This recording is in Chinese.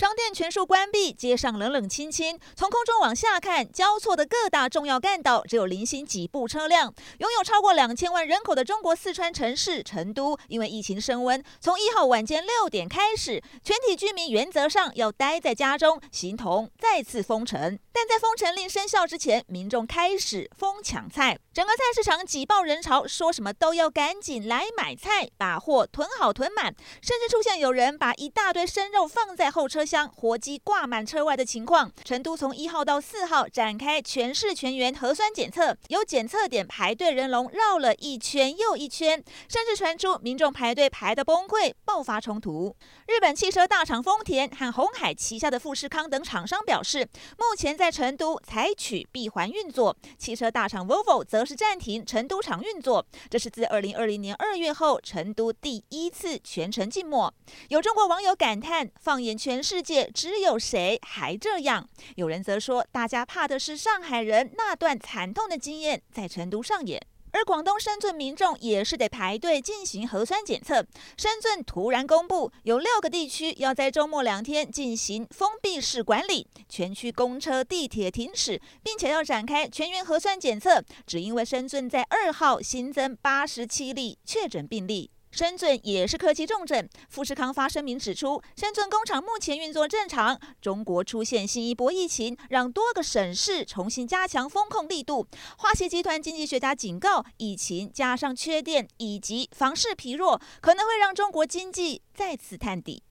商店全数关闭，街上冷冷清清。从空中往下看，交错的各大重要干道只有零星几部车辆。拥有超过两千万人口的中国四川城市成都，因为疫情升温，从一号晚间六点开始，全体居民原则上要待在家中，形同再次封城。但在封城令生效之前，民众开始疯抢菜，整个菜市场挤爆人潮，说什么都要赶紧来买菜，把货囤好囤满，甚至出现有人把一大堆生肉放在后车。将活鸡挂满车外的情况，成都从一号到四号展开全市全员核酸检测，有检测点排队人龙绕了一圈又一圈，甚至传出民众排队排得崩溃，爆发冲突。日本汽车大厂丰田和鸿海旗下的富士康等厂商表示，目前在成都采取闭环运作，汽车大厂 Volvo 则是暂停成都厂运作。这是自二零二零年二月后，成都第一次全程静默。有中国网友感叹：放眼全世世界只有谁还这样？有人则说，大家怕的是上海人那段惨痛的经验在成都上演。而广东深圳民众也是得排队进行核酸检测。深圳突然公布，有六个地区要在周末两天进行封闭式管理，全区公车、地铁停驶，并且要展开全员核酸检测。只因为深圳在二号新增八十七例确诊病例。深圳也是科技重镇，富士康发声明指出，深圳工厂目前运作正常。中国出现新一波疫情，让多个省市重新加强风控力度。华协集团经济学家警告，疫情加上缺电以及房市疲弱，可能会让中国经济再次探底。